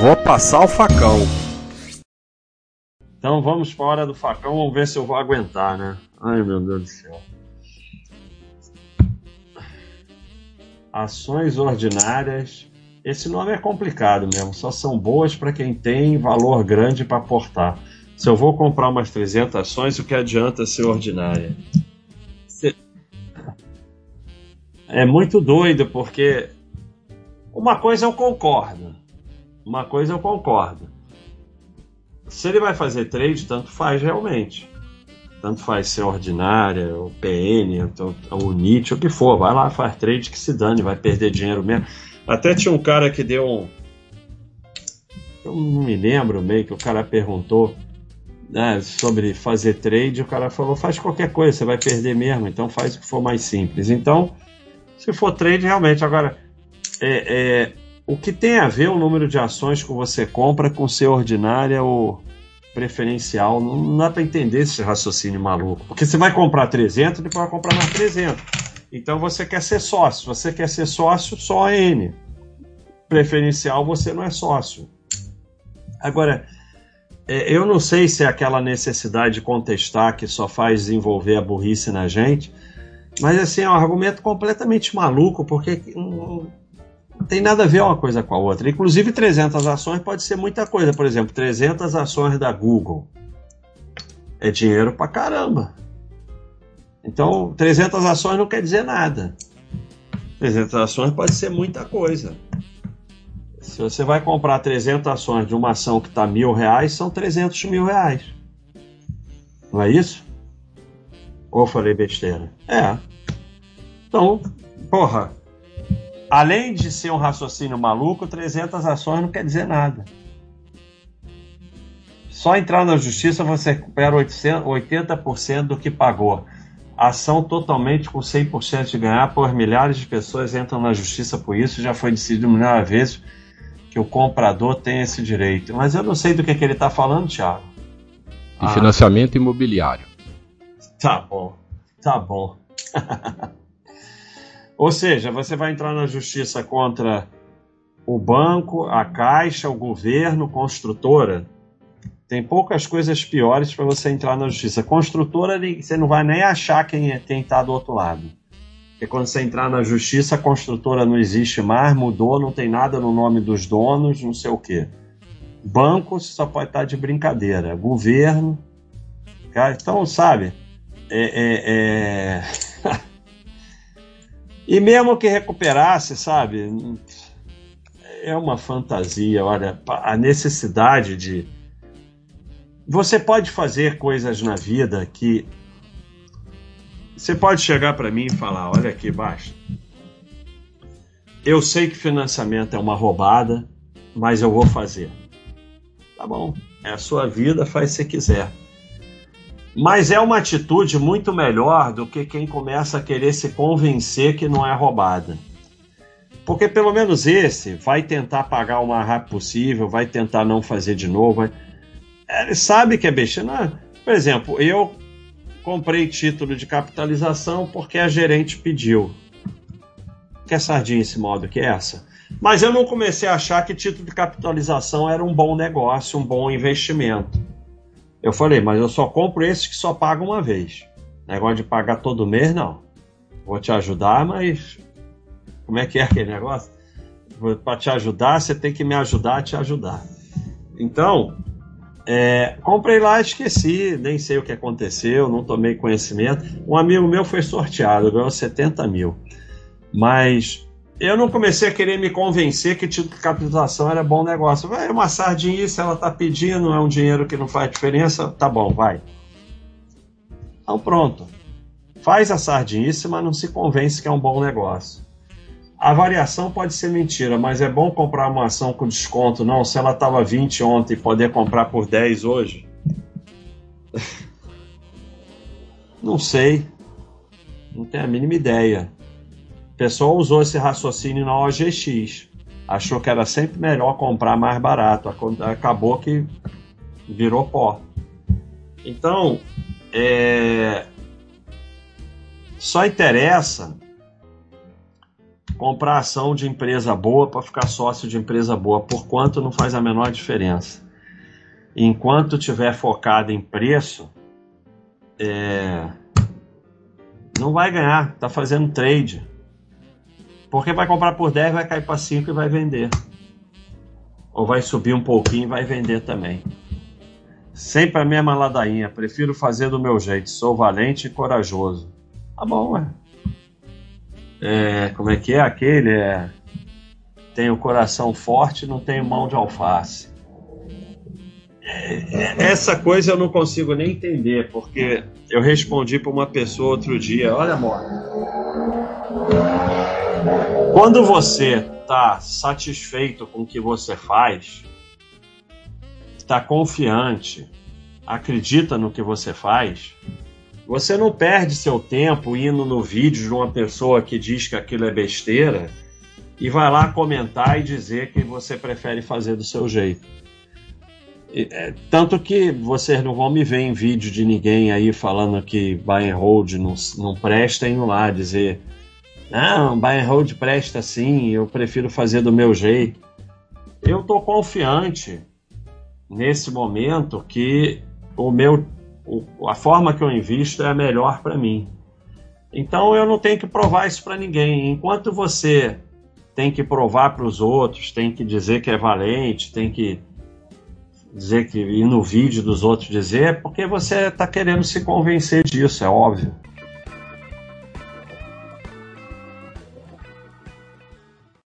Vou passar o facão. Então vamos fora do facão, vamos ver se eu vou aguentar, né? Ai meu Deus do céu. Ações ordinárias. Esse nome é complicado mesmo, só são boas para quem tem valor grande para aportar. Se eu vou comprar umas 300 ações, o que adianta ser ordinária? É muito doido, porque uma coisa eu concordo. Uma coisa eu concordo. Se ele vai fazer trade, tanto faz realmente. Tanto faz ser ordinária, o PN, o NIT, o que for. Vai lá, faz trade que se dane, vai perder dinheiro mesmo. Até tinha um cara que deu um. Eu não me lembro meio que o cara perguntou né, sobre fazer trade. O cara falou: faz qualquer coisa, você vai perder mesmo, então faz o que for mais simples. Então, se for trade, realmente. Agora, é, é, o que tem a ver o número de ações que você compra com ser ordinária ou preferencial? Não, dá para entender esse raciocínio maluco. Porque você vai comprar 300, depois vai comprar mais 300. Então você quer ser sócio. Você quer ser sócio, só a N. Preferencial, você não é sócio. Agora, é, eu não sei se é aquela necessidade de contestar que só faz desenvolver a burrice na gente, mas assim, é um argumento completamente maluco, porque não, tem nada a ver uma coisa com a outra. Inclusive, 300 ações pode ser muita coisa. Por exemplo, 300 ações da Google é dinheiro pra caramba. Então, 300 ações não quer dizer nada. 300 ações pode ser muita coisa. Se você vai comprar 300 ações de uma ação que está mil reais, são 300 mil reais. Não é isso? Ou falei besteira? É. Então, porra, além de ser um raciocínio maluco, 300 ações não quer dizer nada. Só entrar na justiça você recupera 80% do que pagou. Ação totalmente com 100% de ganhar, por milhares de pessoas entram na justiça por isso. Já foi decidido milhares de vezes que o comprador tem esse direito. Mas eu não sei do que, que ele está falando, Thiago. De ah. financiamento imobiliário. Tá bom, tá bom. Ou seja, você vai entrar na justiça contra o banco, a caixa, o governo, construtora. Tem poucas coisas piores para você entrar na justiça. Construtora, você não vai nem achar quem é, está do outro lado. Porque quando você entrar na justiça, a construtora não existe mais, mudou, não tem nada no nome dos donos, não sei o quê. Banco, você só pode estar de brincadeira. Governo. Então, sabe, é, é, é... e mesmo que recuperasse, sabe? É uma fantasia. Olha, a necessidade de. Você pode fazer coisas na vida que. Você pode chegar para mim e falar: olha aqui, basta. Eu sei que financiamento é uma roubada, mas eu vou fazer. Tá bom, é a sua vida, faz se quiser. Mas é uma atitude muito melhor do que quem começa a querer se convencer que não é roubada. Porque pelo menos esse vai tentar pagar o mais rápido possível, vai tentar não fazer de novo. Vai... Ele sabe que é besteira. Não, por exemplo, eu comprei título de capitalização porque a gerente pediu. Que sardinha esse modo que é essa? Mas eu não comecei a achar que título de capitalização era um bom negócio, um bom investimento. Eu falei, mas eu só compro esses que só pagam uma vez. Negócio de pagar todo mês, não. Vou te ajudar, mas. Como é que é aquele negócio? Para te ajudar, você tem que me ajudar a te ajudar. Então, é, comprei lá, esqueci, nem sei o que aconteceu, não tomei conhecimento. Um amigo meu foi sorteado, ganhou 70 mil. Mas eu não comecei a querer me convencer que título de capitalização era bom negócio. Vai, uma sardinha, se ela está pedindo, é um dinheiro que não faz diferença, tá bom, vai. Então pronto. Faz a sardinice, mas não se convence que é um bom negócio. A variação pode ser mentira, mas é bom comprar uma ação com desconto, não? Se ela estava 20 ontem e poder comprar por 10 hoje. não sei. Não tenho a mínima ideia. O pessoal usou esse raciocínio na OGX. Achou que era sempre melhor comprar mais barato. Acabou que virou pó. Então, é... só interessa comprar ação de empresa boa para ficar sócio de empresa boa, por quanto não faz a menor diferença. Enquanto tiver focado em preço, é, não vai ganhar, tá fazendo trade. Porque vai comprar por 10, vai cair para 5 e vai vender. Ou vai subir um pouquinho e vai vender também. Sempre a mesma ladainha. Prefiro fazer do meu jeito. Sou valente e corajoso. Tá bom, ué. É, como é que é aquele? É, tem o coração forte, não tem mão de alface. É, essa coisa eu não consigo nem entender, porque eu respondi para uma pessoa outro dia: olha, amor, quando você está satisfeito com o que você faz, está confiante, acredita no que você faz, você não perde seu tempo indo no vídeo de uma pessoa que diz que aquilo é besteira e vai lá comentar e dizer que você prefere fazer do seu jeito. É, tanto que vocês não vão me ver em vídeo de ninguém aí falando que buy and hold não, não presta indo lá dizer não, buy and hold presta sim, eu prefiro fazer do meu jeito. Eu estou confiante nesse momento que o meu a forma que eu invisto é a melhor para mim. Então eu não tenho que provar isso para ninguém. Enquanto você tem que provar para os outros, tem que dizer que é valente, tem que dizer que ir no vídeo dos outros dizer, é porque você está querendo se convencer disso, é óbvio.